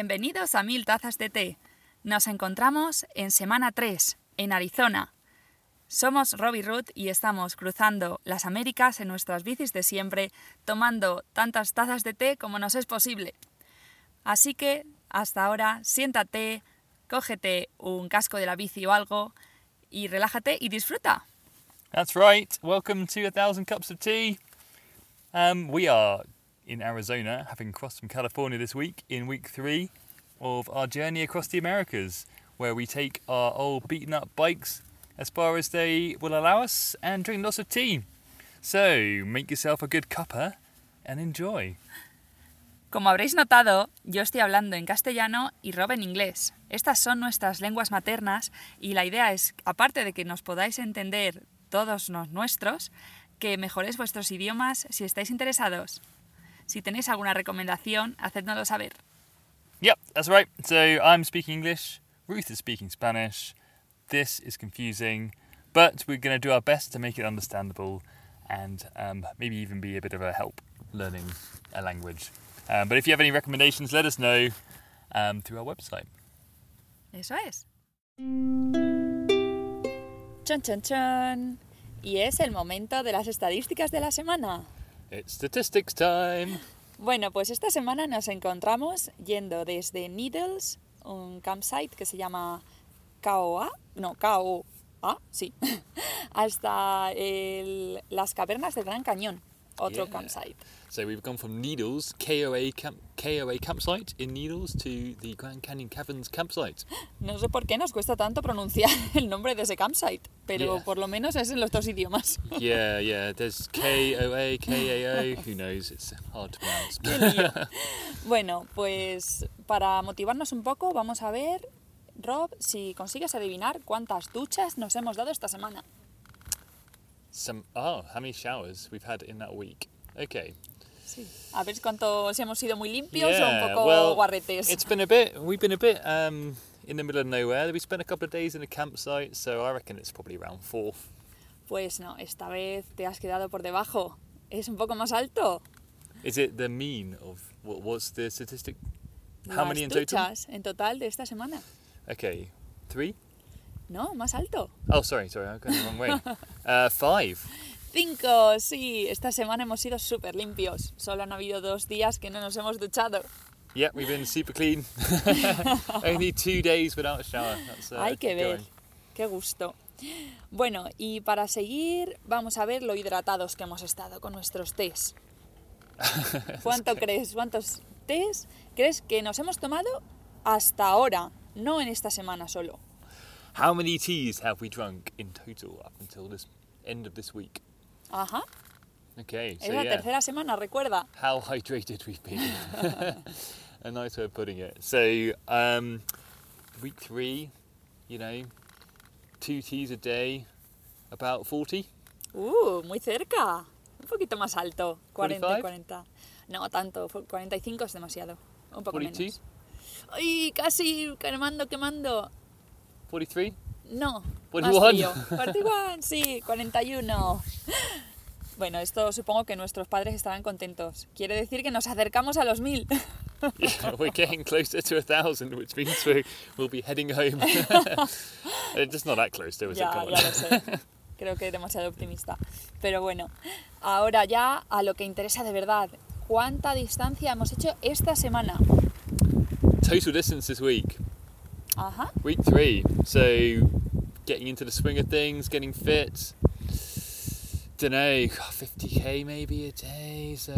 Bienvenidos a Mil Tazas de Té. Nos encontramos en semana 3, en Arizona. Somos Robbie Root y estamos cruzando las Américas en nuestras bicis de siempre, tomando tantas tazas de té como nos es posible. Así que, hasta ahora, siéntate, cógete un casco de la bici o algo y relájate y disfruta. That's right. Welcome to A Thousand Cups of Tea. Um, we are in Arizona, having crossed from California this week in week three of our journey across the Americas, where we take our old beaten up bikes as far as they will allow us and drink lots of tea. So make yourself a good cuppa and enjoy. Como habréis notado, yo estoy hablando en castellano y Rob en inglés. Estas son nuestras lenguas maternas y la idea es, aparte de que nos podáis entender todos los nuestros, que mejoréis vuestros idiomas si estáis interesados. Si tenéis alguna recomendación, hacednoslo saber. Yep, that's right. So I'm speaking English, Ruth is speaking Spanish. This is confusing, but we're going to do our best to make it understandable and um, maybe even be a bit of a help learning a language. Um, but if you have any recommendations, let us know um, through our website. Eso es. Chon, chon, chon. Y es el momento de las estadísticas de la semana. It's statistics time. Bueno, pues esta semana nos encontramos yendo desde Needles, un campsite que se llama KOA, no, KOA, sí, hasta el- las cavernas del Gran Cañón, otro Yeah. campsite. So we've gone from Needles, KOA, camp, KOA campsite in Needles, to the Grand Canyon Caverns campsite. No sé por qué nos cuesta tanto pronunciar el nombre de ese campsite, pero Yeah. por lo menos es en los dos idiomas. yeah, yeah, there's KOA, KAO, who knows, it's hard to pronounce. Qué lío. Bueno, pues para motivarnos un poco, vamos a ver, Rob, si consigues adivinar cuántas duchas nos hemos dado esta semana. Some, oh, how many showers we've had in that week. Okay. A ver cuánto si hemos sido muy limpios o un Yeah, poco well, guarretes. It's been a bit, we've been a bit um, in the middle of nowhere. We spent a couple of days in a campsite, so I reckon it's probably around four. Pues no, esta vez te has quedado por debajo. Es un poco más alto. Is it the mean of, what, what's the statistic? How Las many in total? en total de esta semana. Okay, three? No, más alto. Oh, sorry, sorry, I'm going the wrong way. uh, five. Cinco, sí. Esta semana hemos sido súper limpios. Solo han habido dos días que no nos hemos duchado. Yep, we've been super clean. Only two days without a shower. That's, uh, Hay que ver. going. Qué gusto. Bueno, y para seguir, vamos a ver lo hidratados que hemos estado con nuestros tés. ¿Cuánto crees? ¿Cuántos tés crees que nos hemos tomado hasta ahora? No en esta semana solo. How many teas have we drunk in total up until this end of this week? Ajá. Okay, so Es la yeah. tercera semana, recuerda. how hydrated we've been. a nice way of putting it. So, um, week three, you know, two teas a day, about 40. Uh, muy cerca. Un poquito más alto. 40, 45? 40. No, tanto. 45 es demasiado. Un poco 42? menos. ¡Ay, casi! Quemando, quemando. 43? No. 41. Más frío. 41, sí, 41. Bueno, esto supongo que nuestros padres estarán contentos. Quiere decir que nos acercamos a los mil. Yeah, we're getting closer to a thousand, which means we we'll be heading home. it's just not that close, though, is ya, it? Ya lo sé. Creo que demasiado optimista. Pero bueno, ahora ya a lo que interesa de verdad. ¿Cuánta distancia hemos hecho esta semana? Total distance this week, Week three. So, getting into the swing of things, getting fit. Don't know, 50k maybe a day. So,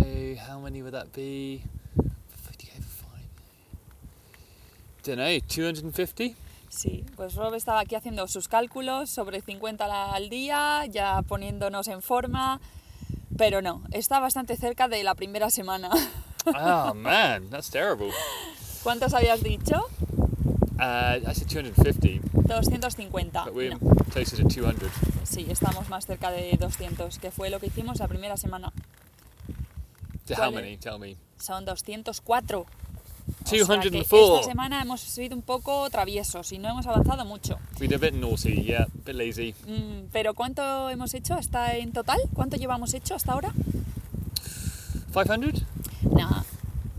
how many would that be? 50k for five. Don't know, 250. Sí, pues Rob estaba aquí haciendo sus cálculos sobre 50 la- al día, ya poniéndonos en forma, pero no, está bastante cerca de la primera semana. oh man, that's terrible. ¿Cuántos habías dicho? Uh, I said 250, 250. but we're No, closer to 200. sí, estamos más cerca de 200, que fue lo que hicimos la primera semana. So, ¿Cuál how many? Tell me. Son 204. O sea 204. esta semana hemos sido un poco traviesos y no hemos avanzado mucho. We're a bit naughty, yeah, a bit lazy. Mm, pero ¿cuánto hemos hecho hasta en total? ¿Cuánto llevamos hecho hasta ahora? 500? Nah,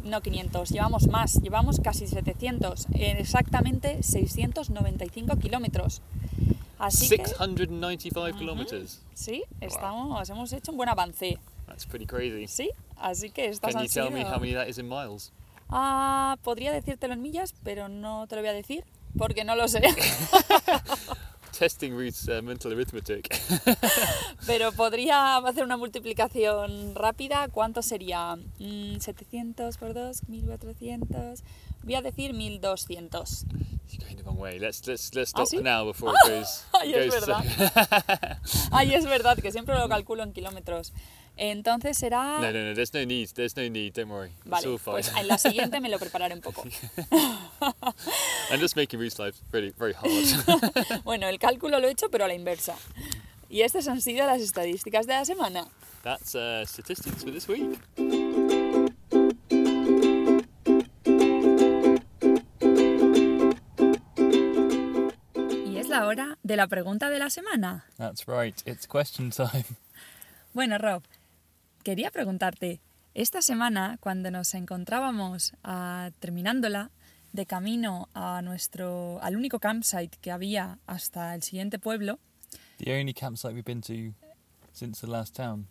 no 500, llevamos más, llevamos casi 700, en exactamente 695 kilómetros. Así que, 695 kilometers. sí, estamos, hemos hecho un buen avance. That's pretty crazy. Sí, así que estas Can you tell me how many that is in miles? Ah, podría decírtelo en millas, pero no te lo voy a decir porque no lo sé. Testing Ruth's uh, mental arithmetic. pero podría hacer una multiplicación rápida. ¿Cuánto sería? Mm, 700 por 2, 1400. Voy a decir 1200. You're going the wrong way. Let's let's let's ¿Ah, stop sí? now before it goes. Ay, es goes verdad. Ay, es verdad que siempre lo calculo en kilómetros. Entonces será. no, no, no. There's no need. There's no need. Don't worry. It's Vale, all fine. pues en la siguiente me lo prepararé un poco. I'm just making Ruth's life very very hard. Bueno, el cálculo lo he hecho, pero a la inversa. Y estas han sido las estadísticas de la semana. That's uh, statistics for this week. Y es la hora de la pregunta de la semana. That's right. It's question time. Bueno, Rob, quería preguntarte, esta semana cuando nos encontrábamos ah, terminándola de camino a nuestro al único campsite que había hasta el siguiente pueblo, The only campsite we've been to since the last town.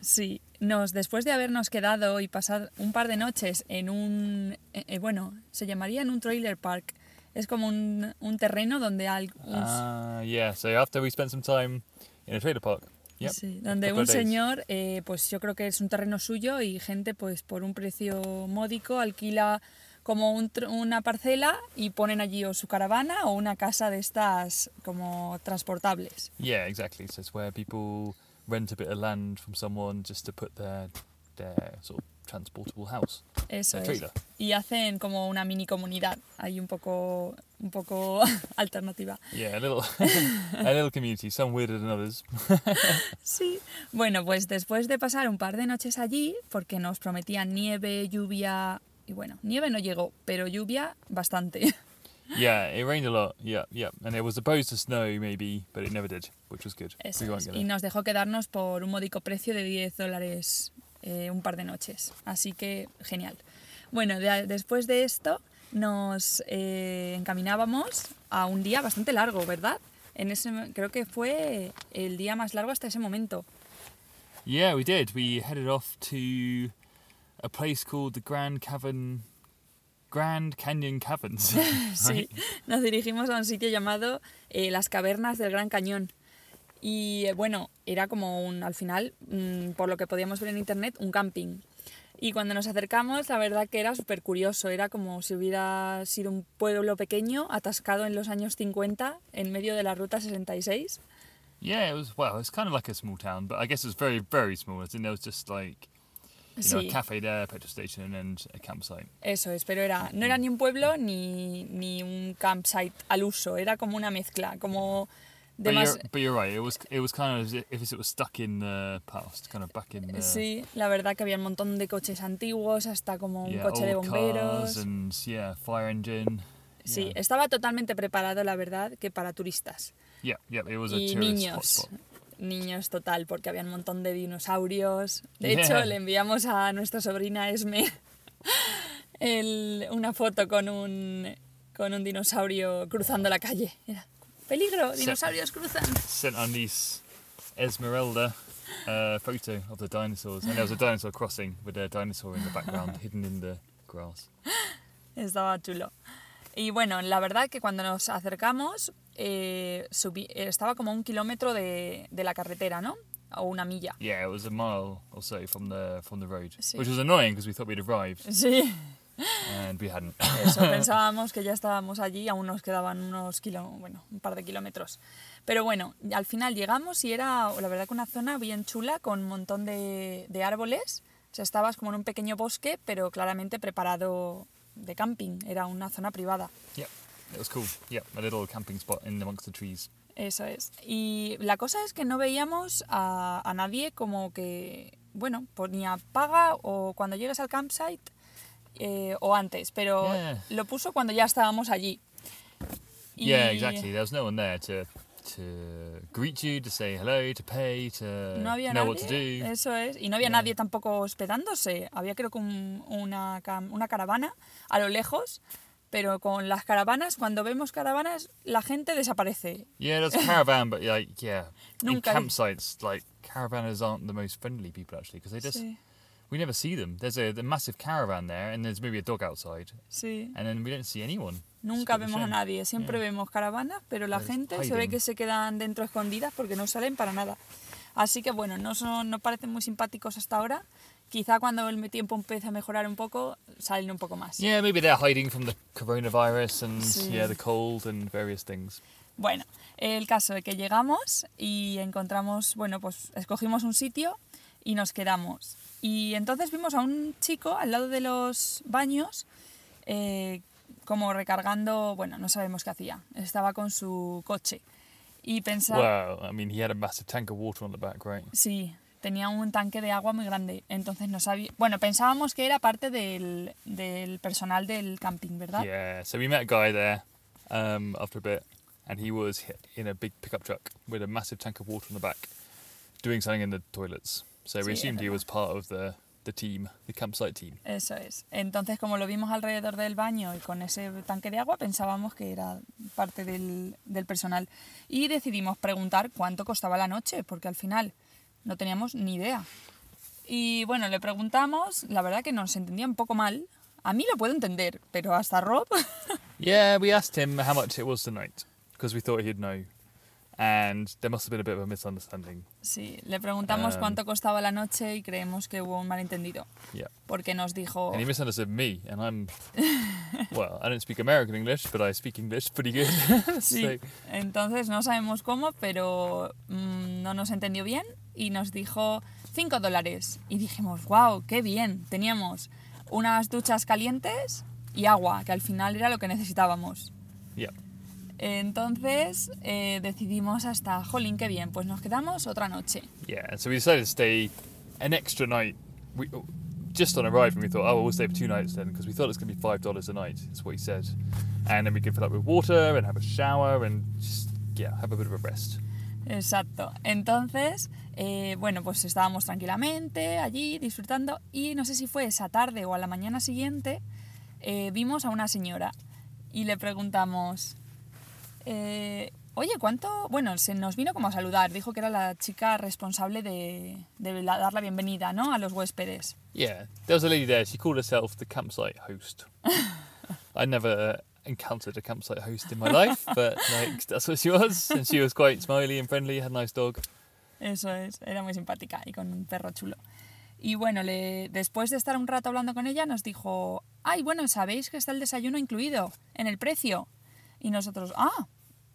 sí, nos después de habernos quedado y pasado un par de noches en un eh, eh, bueno, se llamaría en un trailer park. Es como un, un terreno donde un- Ah, yeah. So after we spent some time in a trailer park. Yep. Sí, donde un señor, eh, pues yo creo que es un terreno suyo y gente pues por un precio módico alquila como un una parcela y ponen allí o su caravana o una casa de estas como transportables. Yeah, exactly. So it's where people rent a bit of land from someone just to put their their sort of transportable house. Eso es. Y hacen como una mini comunidad ahí un poco un poco alternativa. Yeah, a little a little community. Some weirder than others. Sí. Bueno, pues después de pasar un par de noches allí, porque nos prometían nieve, lluvia y bueno, nieve no llegó, pero lluvia bastante. yeah, it rained a lot. Yeah, yeah, and it was supposed to snow maybe, but it never did, which was good. Eso we es. Y nos dejó quedarnos por un módico precio de 10 dólares eh, un par de noches. Así que genial. Bueno, de- después de esto nos eh, encaminábamos a un día bastante largo, ¿verdad? En ese, creo que fue el día más largo hasta ese momento. Yeah, we did. We headed off to a place called the Grand Cavern, Grand Canyon Caverns. Sí, right? nos dirigimos a un sitio llamado eh, Las Cavernas del Gran Cañón. Y eh, bueno, era como un, al final, mm, por lo que podíamos ver en internet, un camping. Y cuando nos acercamos, la verdad que era súper curioso. Era como si hubiera sido un pueblo pequeño, atascado en los años 50, en medio de la Ruta 66. Yeah, it was well. It's kind of like a small town, but I guess it was very, very small. I think there was just like you know Sí, a cafe there, petrol station, and a campsite. eso es, pero era, no era ni un pueblo ni, ni un campsite al uso, era como una mezcla, como But you're, but you're right. It was it was kind of as if it was stuck in the past, kind of back in the Sí, la verdad que había un montón de coches antiguos, hasta como un yeah, coche de bomberos. and yeah, fire engine. Sí, Yeah. estaba totalmente preparado, la verdad, que para turistas. Yeah, yeah. It was a Y niños. hotspot. Niños total, porque había un montón de dinosaurios. De hecho, le enviamos a nuestra sobrina Esme el- una foto con un, con un dinosaurio cruzando la calle. Era, peligro, dinosaurios cruzan. Sent our niece Esmeralda a photo of the dinosaurs, and there was a dinosaur crossing with a dinosaur in the background, hidden in the grass. Estaba chulo. Y bueno, la verdad que cuando nos acercamos, eh, subí- estaba como a un kilómetro de, de la carretera, ¿no? O una milla. Yeah, it was a mile or so from the from the road, Sí. which was annoying because we thought we'd arrived Sí, and we hadn't. eso, pensábamos que ya estábamos allí, aún nos quedaban unos kilo, bueno, un par de kilómetros. Pero bueno, al final llegamos y era, la verdad que una zona bien chula, con un montón de, de árboles. O sea, estabas como en un pequeño bosque, pero claramente preparado de camping. Era una zona privada. Yep, it was cool. Yep, a little camping spot in amongst the trees. Eso es. Y la cosa es que no veíamos a, a nadie como que, bueno, ni paga o cuando llegues al campsite eh, o antes, pero Yeah. lo puso cuando ya estábamos allí. Y- Yeah, exactly. There was no one there to to greet you, to say hello, to pay, to No había know nadie. what to do. Eso es. Y no había Yeah. nadie tampoco hospedándose. Había creo que un- una, una caravana a lo lejos. Pero con las caravanas, cuando vemos caravanas, la gente desaparece. Yeah, there's a caravan, but like, yeah, in Nunca- campsites, like caravanners aren't the most friendly people actually because they just Sí, we never see them. There's a, the massive caravan there, and there's maybe a dog outside, sí. and then we don't see anyone. Nunca a vemos a nadie. Siempre Yeah. vemos caravanas, pero la They're gente se ve hiding. que se quedan dentro escondidas porque no salen para nada. Así que bueno, no, son, no parecen muy simpáticos hasta ahora. Quizá cuando el tiempo empiece a mejorar un poco, salen un poco más. Yeah, maybe they're hiding from the coronavirus and Sí. yeah, the cold and various things. Bueno, el caso de que llegamos y encontramos, bueno, pues escogimos un sitio y nos quedamos. Y entonces vimos a un chico al lado de los baños, eh, como recargando, bueno, no sabemos qué hacía. Estaba con su coche. Y pensaba... Well, I mean, he had a massive tank of water on the back, right? Sí, tenía un tanque de agua muy grande. Entonces no sabía... Bueno, pensábamos que era parte del, del personal del camping, ¿verdad? Yeah, so we met a guy there um, after a bit, and he was in a big pickup truck with a massive tank of water on the back, doing something in the toilets. So we Sí, assumed he was part of the, the team, the campsite team. Eso es. Entonces, como lo vimos alrededor del baño y con ese tanque de agua, pensábamos que era parte del, del personal. Y decidimos preguntar cuánto costaba la noche, porque al final no teníamos ni idea. Y bueno, le preguntamos, la verdad que nos entendía un poco mal. A mí lo puedo entender, pero hasta Rob, Yeah, we asked him how much it was tonight because we thought he'd know, and there must have been a bit of a misunderstanding. sí, le preguntamos Um, cuánto costaba la noche y creemos que hubo un malentendido, Yeah, porque nos dijo... and he misunderstood me, and I'm well, I don't speak American English, but I speak English pretty good. Sí, so, entonces no sabemos cómo, pero mm, no nos entendió bien y nos dijo 5 dólares. Y dijimos, wow, qué bien, teníamos unas duchas calientes y agua, que al final era lo que necesitábamos. yeah. Entonces eh, decidimos hasta, jolín, qué bien, pues nos quedamos otra noche. Yeah, so we decided to stay an extra night. We just on arriving, we thought, oh, well, we'll stay for two nights then, because we thought it was going to be five dollars a night. Is what he said, and then we could fill up with water and have a shower and just yeah, have a bit of a rest. Exacto. Entonces, eh, bueno, pues estábamos tranquilamente allí disfrutando y no sé si fue esa tarde o a la mañana siguiente, eh, vimos a una señora y le preguntamos, eh, oye, ¿cuánto? Bueno, se nos vino como a saludar, dijo que era la chica responsable de, de la- dar la bienvenida, ¿no? A los huéspedes. Yeah, there was a lady there. She called herself the campsite host. I never encountered a campsite host in my life, but like that's what she was, and she was quite smiley and friendly. Had a nice dog. Eso es, era muy simpática y con un perro chulo. Y bueno, le, después de estar un rato hablando con ella, nos dijo, ay, bueno, sabéis que está el desayuno incluido en el precio. Y nosotros, ah,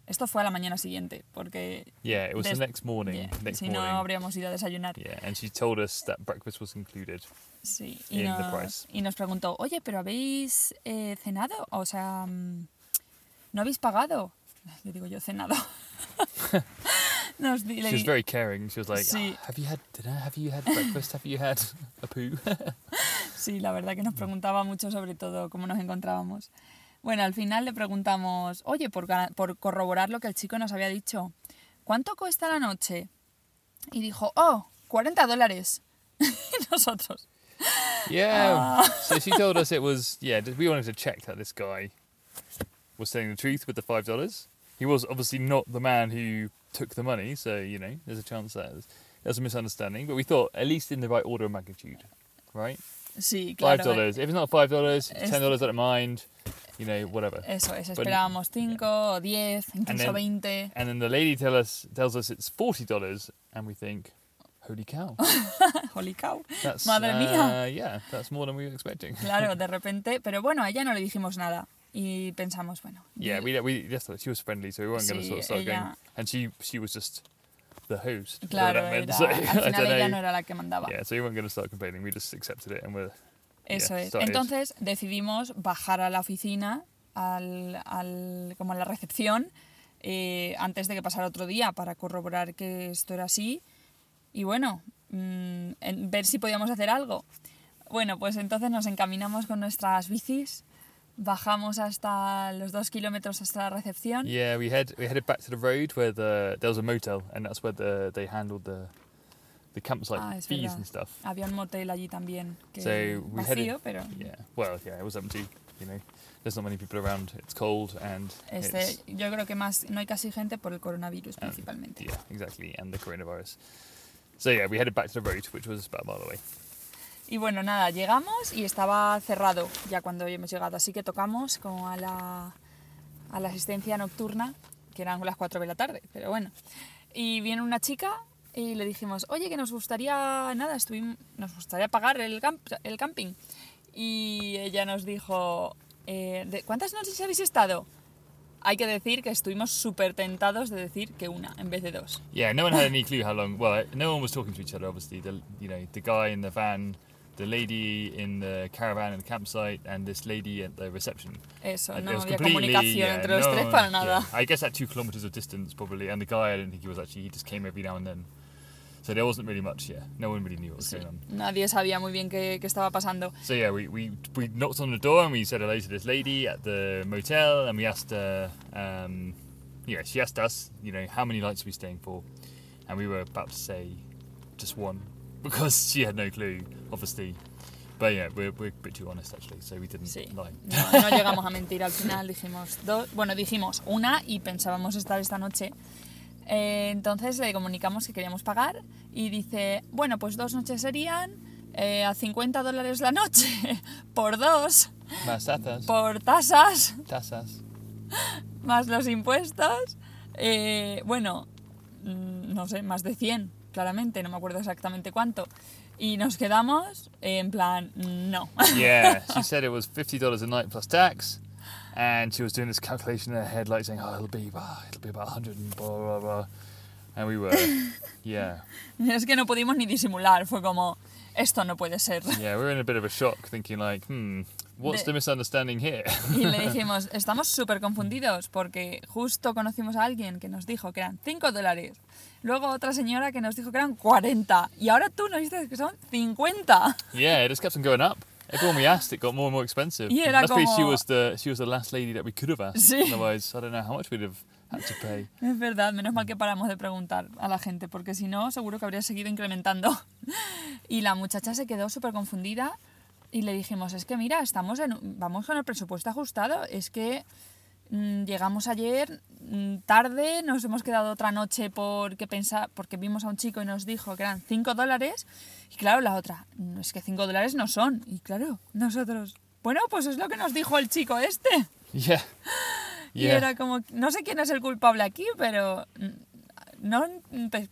esto fue a la mañana siguiente, porque Yeah, it was the next morning. yeah, next si no habríamos ido a desayunar. Yeah, and she told us that breakfast was included. Sí, y, in the nos, price. y nos preguntó, oye, pero ¿habéis eh, cenado? O sea, mm, ¿no habéis pagado? Le digo yo, cenado. Nos She was very caring. She was like, Sí. "Ah, "Have you had dinner? Have you had breakfast? Have you had a poo?" Sí, la verdad que nos preguntaba mucho sobre todo cómo nos encontrábamos. Bueno, al final le preguntamos, oye, por, por corroborar lo que el chico nos había dicho, ¿cuánto cuesta la noche? Y dijo, oh, 40 dólares. y nosotros, yeah. Ah". so she told us it was. Yeah, we wanted to check that this guy was telling the truth with the five dollars. He was obviously not the man who took the money, so you know there's a chance that there's a misunderstanding. But we thought at least in the right order of magnitude, right? Sí, Five dollars. If it's not five dollars, ten dollars. I don't mind. You know, whatever. Eso es, But- esperábamos 5 o 10, incluso 20. And then the lady tell us tells us it's forty dollars, and we think, holy cow, Holy cow. that's Madre mía. uh, yeah, that's more than we were expecting. Claro, de repente, pero bueno, a ella no le dijimos nada. Y pensamos, bueno. Yeah, we we just thought she was friendly, so we weren't going to sort of start going. And she she was just the host. Claro, era- so, al final ella no era la que mandaba. Yeah, so we weren't going to start complaining. We just accepted it, and we're Eso yeah, es. started. Entonces decidimos bajar a la oficina, al, al- como a la recepción, eh, antes de que pasara otro día para corroborar que esto era así. Y bueno, mm, en- ver si podíamos hacer algo. Bueno, pues entonces nos encaminamos con nuestras bicis, bajamos hasta los dos kilómetros hasta la recepción. Yeah, we head we headed back to the road where the there was a motel and that's where the they handled the the campsite Ah, es fees verdad. and stuff. Había un motel allí también, que So we vacío, headed- pero Yeah. Well, yeah, it was empty. You know, there's not many people around. It's cold and este, it's yo creo que más no hay casi gente por el coronavirus Ah, principalmente. yeah, exactly, and the coronavirus. So yeah, we headed back to the road, which was about a mile away. Y bueno, nada, llegamos y estaba cerrado ya cuando hemos llegado, así que tocamos como a la, a la asistencia nocturna, que eran las 4 de la tarde, pero bueno. Y viene una chica y le dijimos, oye, que nos gustaría, nada, estuvim- nos gustaría pagar el, camp- el camping. Y ella nos dijo, eh, ¿de ¿cuántas noches habéis estado? Hay que decir que estuvimos súper tentados de decir que una en vez de dos. Yeah, no one had any clue how long. Well, no one was talking to each other. Obviously, the you know the guy in the van, the lady in the caravan and the campsite, and this lady at the reception. Eso, And no it was había completely, comunicación yeah, entre los no tres para nada. yeah. I guess at two kilometers of distance probably, and the guy I don't think he was actually. He just came every now and then, so there wasn't really much. Yeah, no one really knew what was Sí, going on. nadie sabía muy bien qué, qué estaba pasando. So yeah, we, we we knocked on the door and we said hello to this lady at the motel, and we asked her. Um, yeah, she asked us, you know, how many nights are we staying for, and we were about to say just one because she had no clue, obviously. But yeah, we're, we're a bit too honest actually, so we didn't Sí, lie. no, no llegamos a mentir. Al final dijimos dos, bueno, dijimos una y pensábamos estar esta noche. Eh, entonces le comunicamos que queríamos pagar y dice, bueno, pues dos noches serían eh, a 50 dólares la noche por dos, Más tazas. por tasas, Tazas. más los impuestos. eh, bueno, mm, no sé, más de 100, claramente, no me acuerdo exactamente cuánto. Y nos quedamos en plan, no. Yeah, she said it was fifty dollars a night plus tax, and she was doing this calculation in her head, like saying, "Oh, it'll be, ah, it'll be about hundred and blah blah blah," and we were, yeah, Es que no pudimos ni disimular, fue como, esto no puede ser. yeah, we were in a bit of a shock, thinking like, hmm, what's the misunderstanding here? Y le dijimos, estamos súper confundidos porque justo conocimos a alguien que nos dijo que eran 5 dólares. Luego otra señora que nos dijo que eran 40. Y ahora tú nos dices que son 50. yeah, it just kept on going up. Everyone we asked, it got more and more expensive. Y era Luckily, she como- was the she was the last lady that we could have asked. Sí. Otherwise, I don't know how much we'd have had to pay. Es verdad, menos mal que paramos de preguntar a la gente porque si no seguro que habría seguido incrementando. Y la muchacha se quedó súper confundida y le dijimos, es que mira, estamos en, vamos con el presupuesto ajustado, es que llegamos ayer mm, tarde, nos hemos quedado otra noche porque, pensa, porque vimos a un chico y nos dijo que eran 5 dólares y claro, la otra, "No, es que 5 dólares no son. Y claro, nosotros, bueno, pues es lo que nos dijo el chico este. Yeah. Y Yeah. era como, no sé quién es el culpable aquí, pero mm, no, pe-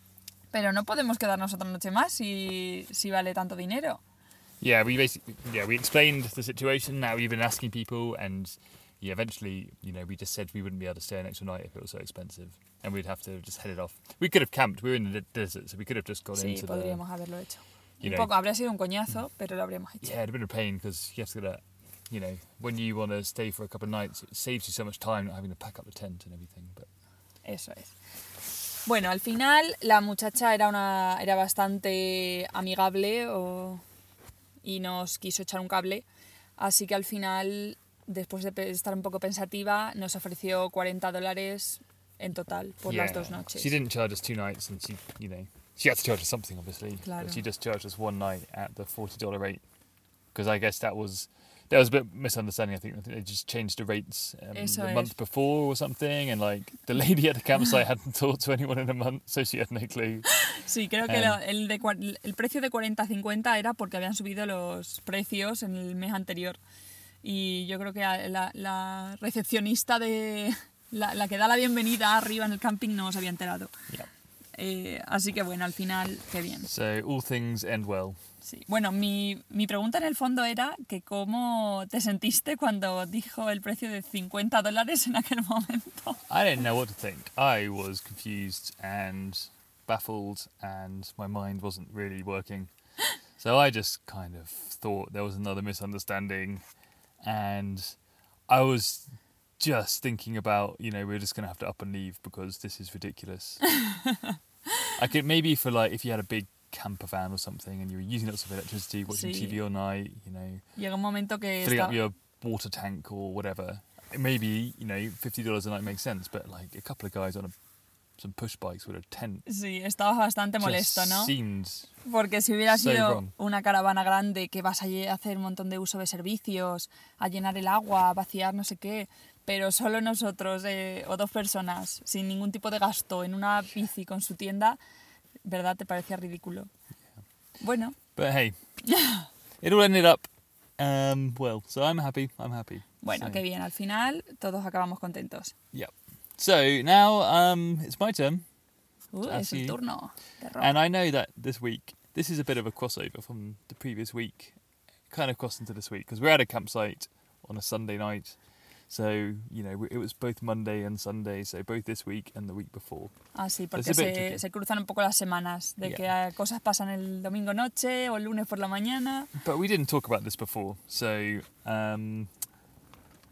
pero no podemos quedarnos otra noche más si, si vale tanto dinero. Yeah, we basically yeah we explained the situation. Now we've been asking people, and yeah, eventually you know we just said we wouldn't be able to stay an extra night if it was so expensive, and we'd have to just head it off. We could have camped. We were in the desert, so we could have just gone Sí, into the. haberlo hecho. you Un poco, habría sido un coñazo, pero lo habríamos hecho. Yeah, it'd have been a pain because you have to get a, you know, when you want to stay for a couple of nights, it saves you so much time not having to pack up the tent and everything. But Eso es. Bueno, al final la muchacha era, una, era bastante amigable o- y nos quiso echar un cable, así que al final, después de estar un poco pensativa, nos ofreció 40 dólares en total por las yeah, dos noches. she didn't charge us two nights, and she, you know, she had to charge us something, obviously. Claro. But she just charged us one night at the forty dollar rate, because I guess that was. There was a bit of misunderstanding. I think, I think they just changed the rates um, the es. month before or something, and like the lady at the campsite hadn't talked to anyone in a month, so she had no clue. Sí, creo que Em. lo- el, de, el precio de 40-50 era porque habían subido los precios en el mes anterior. Y yo creo que la, la recepcionista de... La, la que da la bienvenida arriba en el camping no se había enterado. Yeah. Eh, así que bueno, al final, qué bien. So all things end well. Sí. Bueno, mi, mi pregunta en el fondo era que cómo te sentiste cuando dijo el precio de 50 dólares en aquel momento. I didn't know what to think. I was confused and baffled, and my mind wasn't really working. So I just kind of thought there was another misunderstanding, and I was just thinking about, you know, we're just going to have to up and leave because this is ridiculous. I could maybe for like if you had a big camper van or something and you were using lots of electricity, watching Sí. TV all night, you know, Llega un momento que filling up your water tank or whatever, maybe you know fifty dollars a night makes sense. But like a couple of guys on a, some push bikes with a tent Sí, estaba bastante molesto, ¿no? Porque si hubiera So sido wrong. una caravana grande que vas a hacer un montón de uso de servicios, a llenar el agua, a vaciar no sé qué, pero solo nosotros eh, o dos personas sin ningún tipo de gasto en una bici con su tienda, ¿verdad? Te parecía ridículo. Bueno, But hey, it all ended up um, well. So I'm happy. I'm happy. bueno, So, qué bien. Al final todos acabamos contentos. Yeah. So now um, it's my turn, es el turno. and I know that this week this is a bit of a crossover from the previous week, kind of crossed into this week because we're at a campsite on a Sunday night. So you know it was both Monday and Sunday, so both this week and the week before. Ah, sí, porque se, se cruzan un poco las semanas, de Yeah. que cosas pasan el domingo noche o el lunes por la mañana. But we didn't talk about this before. So um,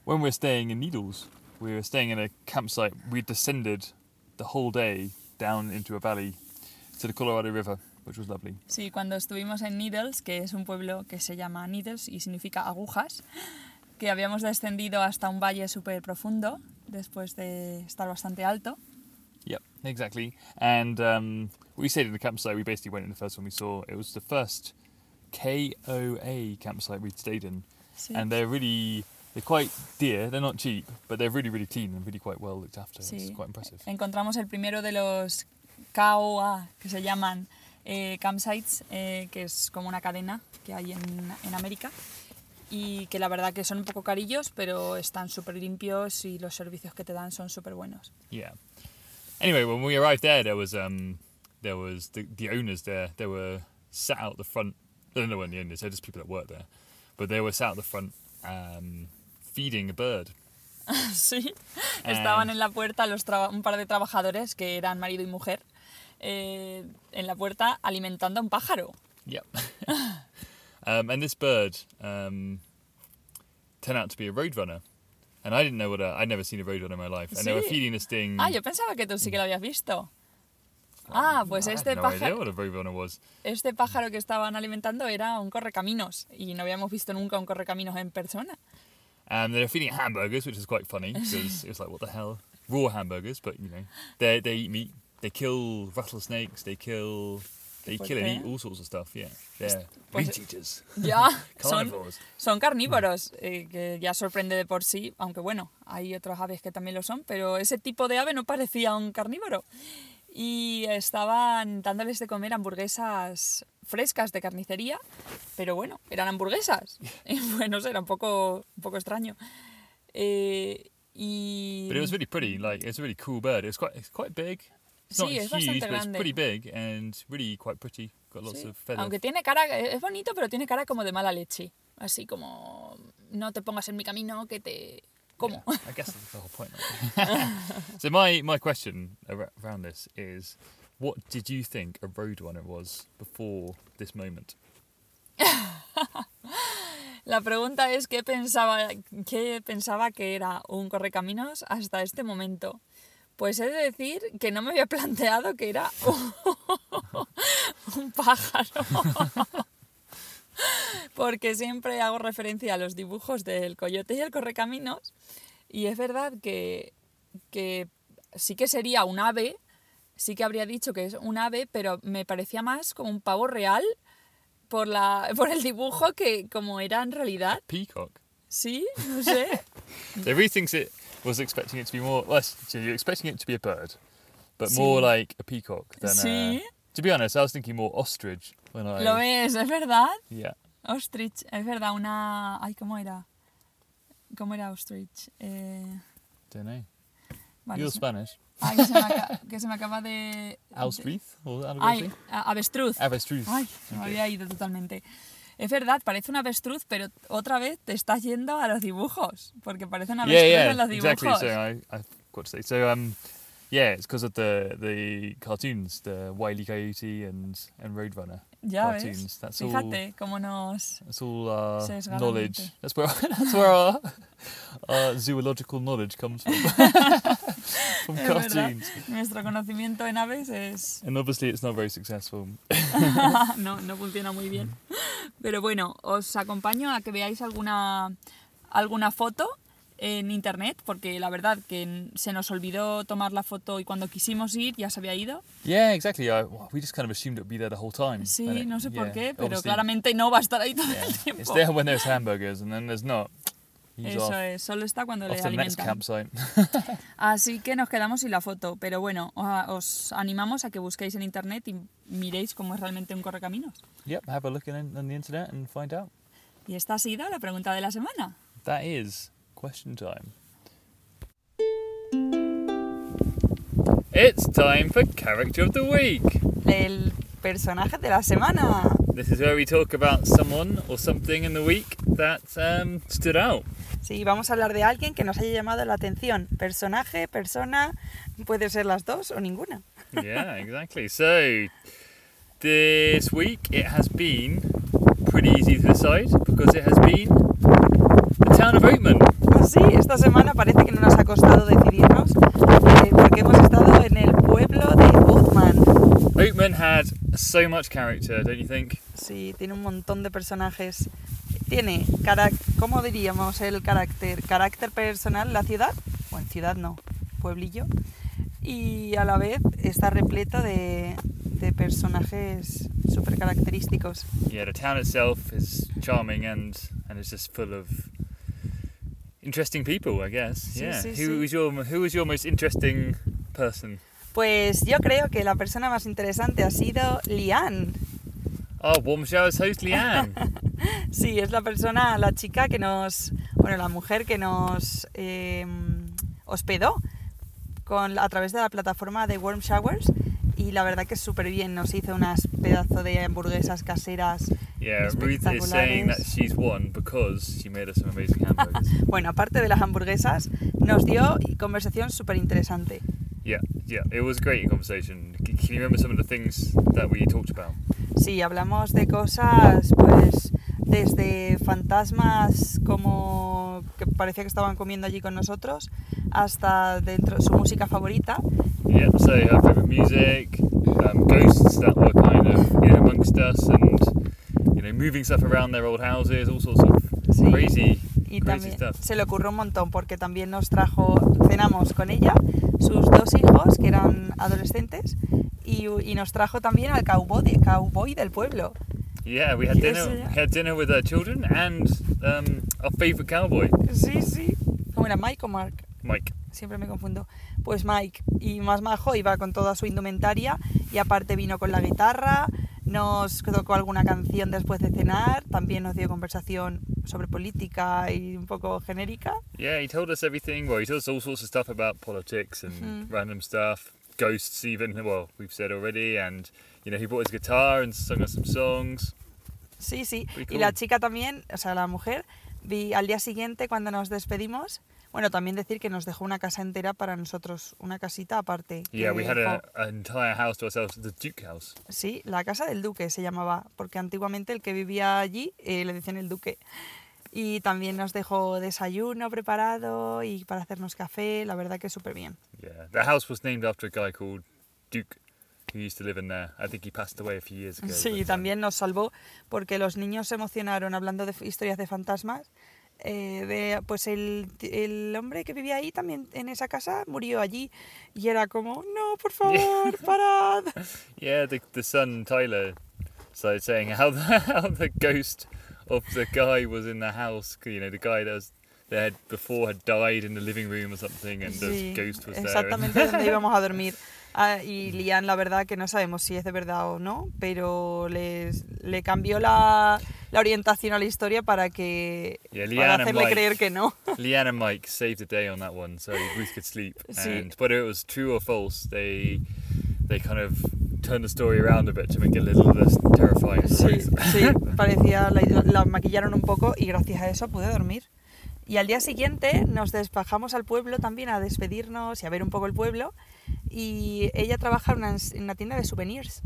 when we're staying in Needles, we were staying in a campsite. We descended the whole day down into a valley to the Colorado River, which was lovely. Sí, cuando estuvimos en Needles, que es un pueblo que se llama Needles y significa agujas, que habíamos descendido hasta un valle súper profundo después de estar bastante alto. Yep, exactly. And um, we stayed in the campsite. We basically went in the first one we saw. It was the first KOA campsite we'd stayed in, Sí, and they're really they're quite dear. They're not cheap, but they're really really clean and really quite well looked after. Sí. It's quite impressive. encontramos el primero de los KOA, que se llaman eh, campsites, eh, que es como una cadena que hay en, en América. Y que la verdad que son un poco carillos, pero están súper limpios y los servicios que te dan son súper buenos. Yeah. Anyway, when we arrived there, there was um, there was the, the owners there. They were sat out the front. I don't know when the owners. They're just people that work there, but they were sat out the front um, feeding a bird. Sí, estaban And- en la puerta los un par de trabajadores que eran marido y mujer eh, en la puerta alimentando a un pájaro. Yep. um, and this bird um, turned out to be a roadrunner, and I didn't know what a. I'd never seen a roadrunner in my life, and they were Sí. feeding this thing. Ah, yo pensaba que tú sí que lo habías visto. Ah, pues I este pájaro, este pájaro que estaban alimentando era un correcaminos y no habíamos visto nunca un correcaminos en persona. Um, they were feeding it hamburgers, which is quite funny because it was like, what the hell? Raw hamburgers, but you know, they they eat meat. They kill rattlesnakes. They kill. They kill and eat all sorts of stuff. Yeah, they're meat eaters, Ya, son, carnivores. son carnívoros, eh, que ya sorprende de por sí, aunque bueno, hay otras aves que también lo son, pero ese tipo de ave no parecía un carnívoro. Y estaban dándoles de comer hamburguesas frescas de carnicería, pero bueno, eran hamburguesas. Bueno, era un poco, un poco extraño. Eh, y... But it was really pretty. Like it's a really cool bird. It's quite it's quite big. It's Sí, es huge, bastante but it's grande. pretty big and really quite pretty. Got lots Sí, of feathers. Aunque tiene cara, es bonito, pero tiene cara como de mala leche. Así como, no te pongas en mi camino que te como. Yeah, I guess that's the whole point. so my my question ar- around this is, what did you think a roadrunner was before this moment? La pregunta es qué pensaba, qué pensaba que era un correcaminos hasta este momento. Pues he de decir que no me había planteado que era un pájaro. Porque siempre hago referencia a los dibujos del coyote y el correcaminos. Y es verdad que, que sí que sería un ave, sí que habría dicho que es un ave, pero me parecía más como un pavo real por, la, por el dibujo que como era en realidad. Peacock. Sí, no sé. Thinks it was expecting it to be more. Well, so you're expecting it to be a bird, but Sí. more like a peacock than. Sí. A, to be honest, I was thinking more ostrich when I. Lo ves, es verdad. Yeah. Ostrich, es verdad, una... Ay, ¿cómo era? ¿Cómo era ostrich? Eh, Don't know. vale, You're Spanish. Ay, que se, me acaba, que se me acaba de... Austrich or algo Ay, así? avestruz. Avestruz. Ay, me Ok. había ido totalmente. Es verdad, parece una avestruz, pero otra vez te estás yendo a los dibujos, porque parece una avestruz yeah, en los yeah, dibujos. exactly. So I, I've got to say. So um, yeah, it's because of the the cartoons, the Wile E. Coyote and and Roadrunner ya ves, That's all. fíjate cómo nos... That's all Sesgadamente. knowledge. That's where that's where our, our zoological knowledge comes from. from cartoons. nuestro conocimiento en aves es... And obviously, it's not very successful. no, no funciona muy bien. Pero bueno, os acompaño a que veáis alguna, alguna foto en internet, porque la verdad que se nos olvidó tomar la foto y cuando quisimos ir ya se había ido. Yeah, exactly. I, we just kind of assumed it would be there the whole time. Sí, it- no sé por qué, pero claramente no va a estar ahí todo yeah, el tiempo. It's there when there's hamburgers, and then there's not. He's Eso off, es, solo está cuando le alimentan. campsite. Así que nos quedamos sin la foto, pero bueno, os animamos a que busquéis en internet y miréis cómo es realmente un correcaminos. yep, have a look in, on the internet and find out. Y esta ha sido la pregunta de la semana. That is question time. It's time for character of the week. El personaje de la semana. This is where we talk about someone or something in the week that um, stood out. Sí, vamos a hablar de alguien que nos haya llamado la atención. Personaje, persona, puede ser las dos o ninguna. yeah, exactly. So this week it has been pretty easy to decide because it has been the town of Oatman. Sí, esta semana parece que no nos ha costado decidirnos eh, porque hemos estado en el pueblo de Othman. Oatman had so much character, don't you think? Sí, tiene un montón de personajes. Tiene, ¿cómo diríamos el carácter? Carácter personal, la ciudad. Bueno, ciudad no, pueblillo. Y a la vez está repleto de, de personajes súper característicos. Yeah, the town itself is charming and and it's just full of interesting people, I guess. Sí, yeah. sí, who was your who was your most interesting person? Pues yo creo que la persona más interesante ha sido Lian. Oh, Warm Showers host Leanne. Sí, es la persona, la chica que nos, bueno, la mujer que nos eh, hospedó con, a través de la plataforma de Warm Showers y la verdad que es súper bien, nos hizo unas pedazos de hamburguesas caseras. yeah, Ruth is saying that she's won because she made us some amazing hamburgers. Bueno, aparte de las hamburguesas, nos dio conversación súper interesante. yeah, yeah, it was great conversation. Can you remember some of the things that we talked about? Sí, hablamos de cosas, pues, desde fantasmas como que parecía que estaban comiendo allí con nosotros, hasta dentro su música favorita. Yeah, so her favourite music, um, ghosts that were kind of amongst us, and you know moving stuff around their old houses, all sorts of Sí. crazy, Y crazy también stuff. se le ocurrió un montón porque también nos trajo, cenamos con ella, sus dos hijos que eran adolescentes y, y nos trajo también al cowboy, cowboy del pueblo. Yeah, we had dinner. We had dinner with our children and um, our favourite cowboy, Sí, sí. ¿Cómo era Mike o Mark? Mike. Siempre me confundo. Pues Mike, y más majo, iba con toda su indumentaria y aparte vino con la guitarra, nos tocó alguna canción después de cenar, también nos dio conversación sobre política y un poco genérica. Yeah, he told us everything. Well, he told us all sorts of stuff about politics and Mhm. random stuff, ghosts even. Well, we've said already, and you know he brought his guitar and sung us some songs. Sí, sí. Y la chica también, o sea, la mujer, vi al día siguiente cuando nos despedimos, bueno, también decir que nos dejó una casa entera para nosotros, una casita aparte. Yeah, we had a, an entire house to ourselves, the Duke House. Sí, la casa del duque se llamaba, porque antiguamente el que vivía allí eh, le decían el duque. Y también nos dejó desayuno preparado y para hacernos café, la verdad que súper bien. Yeah, the house was named after a guy called Duke, who used to live in there. I think he passed away a few years ago. Sí, también nos salvó porque los niños se emocionaron hablando de historias de fantasmas. Eh, de, pues el, el hombre que vivía ahí también en esa casa murió allí y era como, no, por favor, parad. Yeah, the, the son Tyler started saying how the, how the ghost of the guy was in the house. You know, the guy that was that had before had died in the living room or something, and Sí, the ghost was there. exactamente donde íbamos a dormir. Ah, y Lian, la verdad que no sabemos si es de verdad o no, pero les, le cambió la, la orientación a la historia para que Yeah, para hacerle Mike. creer que no. Leanne and Mike saved the day on that one, so Ruth could sleep. Sí. And whether it was true or false, they they kind of turned the story around a bit to make it a little less terrifying. Sí, sí, parecía, la, la maquillaron un poco y gracias a eso pude dormir. Y al día siguiente nos despajamos al pueblo también a despedirnos y a ver un poco el pueblo. Y ella trabaja en una, en una tienda de souvenirs.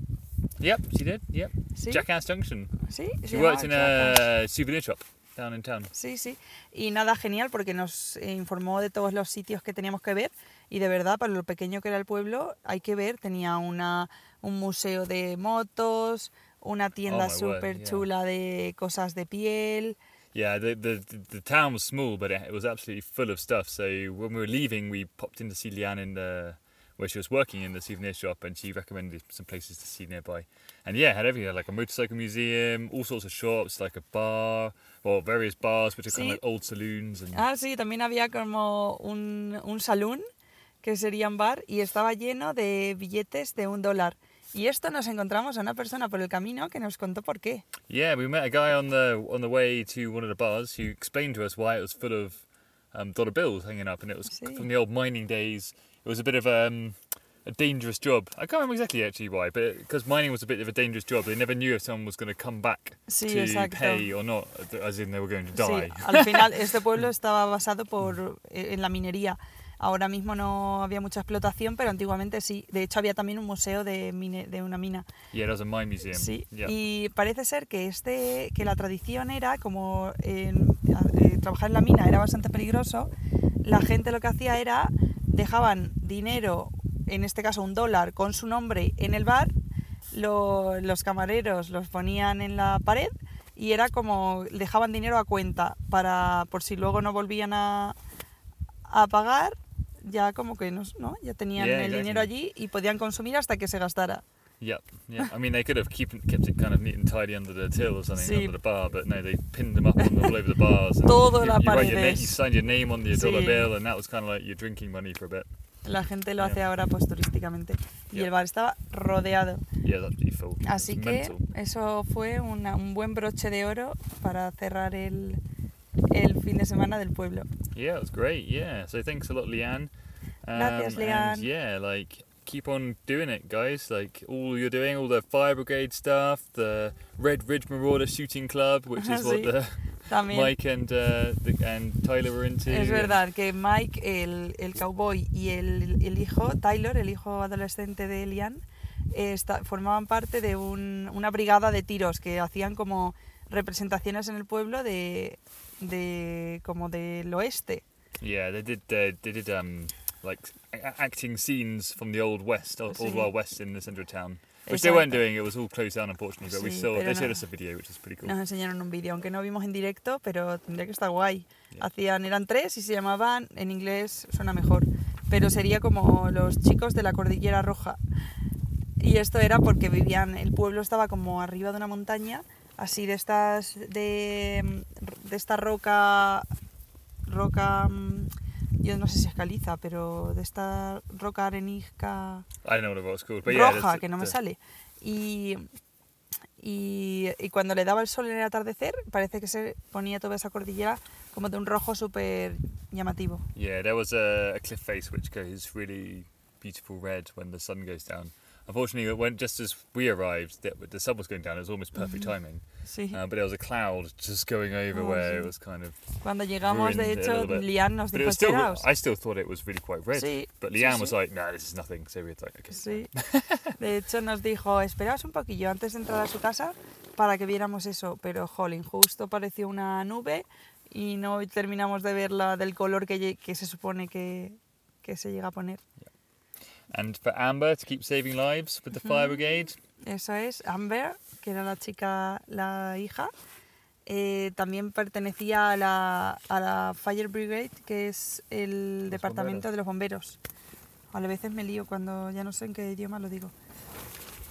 Yep, she did. Yep. Sí, Jackass Junction. sí, She worked in a souvenir shop down in town. Sí, sí. Y nada, genial porque nos informó de todos los sitios que teníamos que ver y de verdad, para lo pequeño que era el pueblo, hay que ver, tenía una, un museo de motos, una tienda Oh súper yeah. chula de cosas de piel, Yeah, the, the the town was small, but it, was absolutely full of stuff. So when we were leaving, we popped in to see Liane in the where she was working in the souvenir shop, and she recommended some places to see nearby. And yeah, had everything like a motorcycle museum, all sorts of shops, like a bar, or various bars, which are kind of like old saloons. And Ah, sí, también había como un, un salón, que sería un bar, y estaba lleno de billetes de un dólar. Y esto nos encontramos a una persona por el camino que nos contó por qué. yeah, we met a guy on the on the way to one of the bars who explained to us why it was full of um, dollar bills hanging up, and it was Sí. from the old mining days. It was a bit of um, a dangerous job. I can't remember exactly actually why, but because mining was a bit of a dangerous job, they never knew if someone was going to come back Sí, to exacto. pay or not, as in they were going to die. Sí, al final este pueblo estaba basado por, eh, en la minería. Ahora mismo no había mucha explotación, pero antiguamente sí. De hecho, había también un museo de, mine- de una mina. Yeah, there was a mine museum. Sí, Yeah. y parece ser que, este, que la tradición era, como en- eh, trabajar en la mina era bastante peligroso, la gente lo que hacía era, dejaban dinero, en este caso un dólar, con su nombre en el bar, lo- los camareros los ponían en la pared y era como, dejaban dinero a cuenta, para por si luego no volvían a, a pagar, ya como que no, ¿no? ya tenían Yeah, el dinero allí y podían consumir hasta que se gastara. Yep, yeah. I mean, they could have keep, kept it kind of neat and tidy under the till or something, Sí. under the bar, but no, they pinned them up on, all over the bars. and Todo you, la you, write your na- paredes. you signed your name on the dollar Sí. bill, and that was kind of like your drinking money for a bit. La gente lo Yeah. hace ahora pues turísticamente. Y Yeah. el bar estaba rodeado. Yeah, full. Así It's que mental. eso fue una- un buen broche de oro para cerrar el, el fin de semana del pueblo. Yeah, it was great. Yeah, so thanks a lot, Leanne. Um, Gracias, And Leanne. yeah, like keep on doing it, guys. Like all you're doing, all the fire brigade stuff, the Red Ridge Marauder Shooting Club, which is what Sí. the También Mike and uh, the, and Tyler were into. es verdad que Mike, el, el cowboy, y el, el hijo, Tyler, el hijo adolescente de Elian, eh, formaban parte de un- una brigada de tiros que hacían como representaciones en el pueblo de, de como del oeste. Yeah, they did. Uh, they did um like acting scenes from the old west, old. Wild West in the centre of town, which they weren't Exacto. doing. It was all closed down, unfortunately. But we Sí, saw they showed no- us a video, which is pretty cool. Nos enseñaron un vídeo, aunque no vimos en directo, pero tendría que estar guay. Yeah. Hacían, eran tres y se llamaban, en inglés suena mejor, pero sería como los chicos de la Cordillera Roja. Y esto era porque vivían, el pueblo estaba como arriba de una montaña, así de estas, de, de esta roca, roca, mm, yo no sé si es caliza, pero de esta roca arenisca I don't know what it was called, but yeah, roja, that's- que no me the- sale. Y, y, y cuando le daba el sol en el atardecer, parece que se ponía toda esa cordillera como de un rojo súper llamativo. Yeah, there was a, a cliff face which goes really beautiful red when the sun goes down. Unfortunately, it went just as we arrived. The, the sun was going down. It was almost perfect timing, Sí. uh, but there was a cloud just going over Oh, where it sí. was kind of. Cuando llegamos, de it hecho. Lian nos But it dijo, still. I still thought it was really quite red. Sí, But Leanne sí. was like, "No, this is nothing." So we were like, "Okay." Sí. De hecho, nos dijo, esperaos un poquillo antes de entrar a su casa para que viéramos eso. Pero, jolín, justo pareció una nube y no terminamos de verla del color que, que se supone que, que se llega a poner. And for Amber to keep saving lives with the fire brigade. Eso es, Amber, que era la chica, la hija, eh, también pertenecía a la, a la Fire Brigade, que es el departamento de los bomberos. A veces me lío cuando ya no sé en qué idioma lo digo.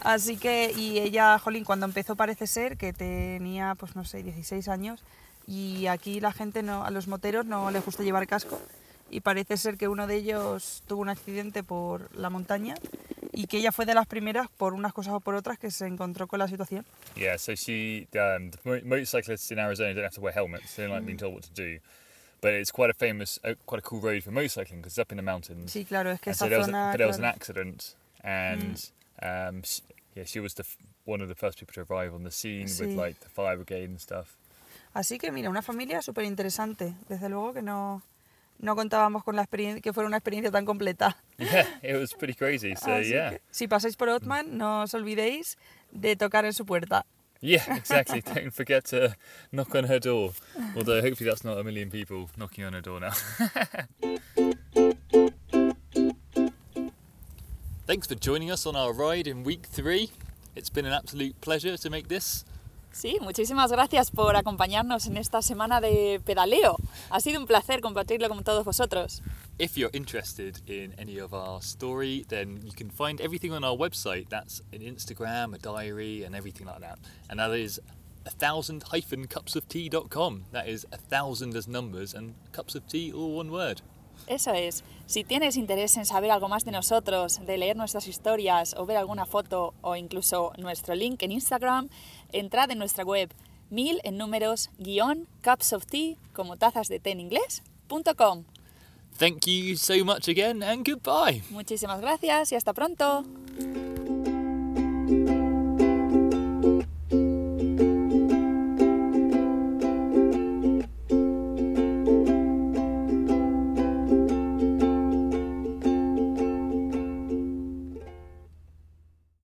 Así que, y ella, Jolín, cuando empezó parece ser que tenía, pues no sé, 16 años, y aquí la gente, no, a los moteros no les gusta llevar casco, y parece ser que uno de ellos tuvo un accidente por la montaña y que ella fue de las primeras, por unas cosas o por otras, que se encontró con la situación. Yeah, so she, um, the mo- motorcyclists in Arizona don't have to wear helmets. They don't like being told what to do. But it's quite a famous, uh, quite a cool road for motorcycling because it's up in the mountains. Sí, claro, es que and so esa there was, a, zona... there was an accident, and um, sh yeah, she was the one of the first people to arrive on the scene with like the fire brigade and stuff. Así que mira, una familia súper interesante. Desde luego que no, no contábamos con la experiencia, que fuera una experiencia tan completa. Yeah, it was pretty crazy. So yeah, que, si pasáis por Otman, no os olvidéis de tocar en su puerta. yeah, exactly. don't forget to knock on her door. Although hopefully that's not a million people knocking on her door now. Thanks for joining us on our ride in week three. It's been an absolute pleasure to make this. Sí, muchísimas gracias por acompañarnos en esta semana de pedaleo. Ha sido un placer compartirlo con todos vosotros. If you're interested in any of our story, then you can find everything on our website. That's an Instagram, a diary, and everything like that. And that is a thousand hyphen cupsoftea.com. That is a thousand as numbers and cups of tea all one word. Eso es. Si tienes interés en saber algo más de nosotros, de leer nuestras historias o ver alguna foto o incluso nuestro link en Instagram, entrad en nuestra web mil en números guion cups of tea como tazas de té en inglés punto com. Thank you so much again and goodbye. Muchísimas gracias y hasta pronto.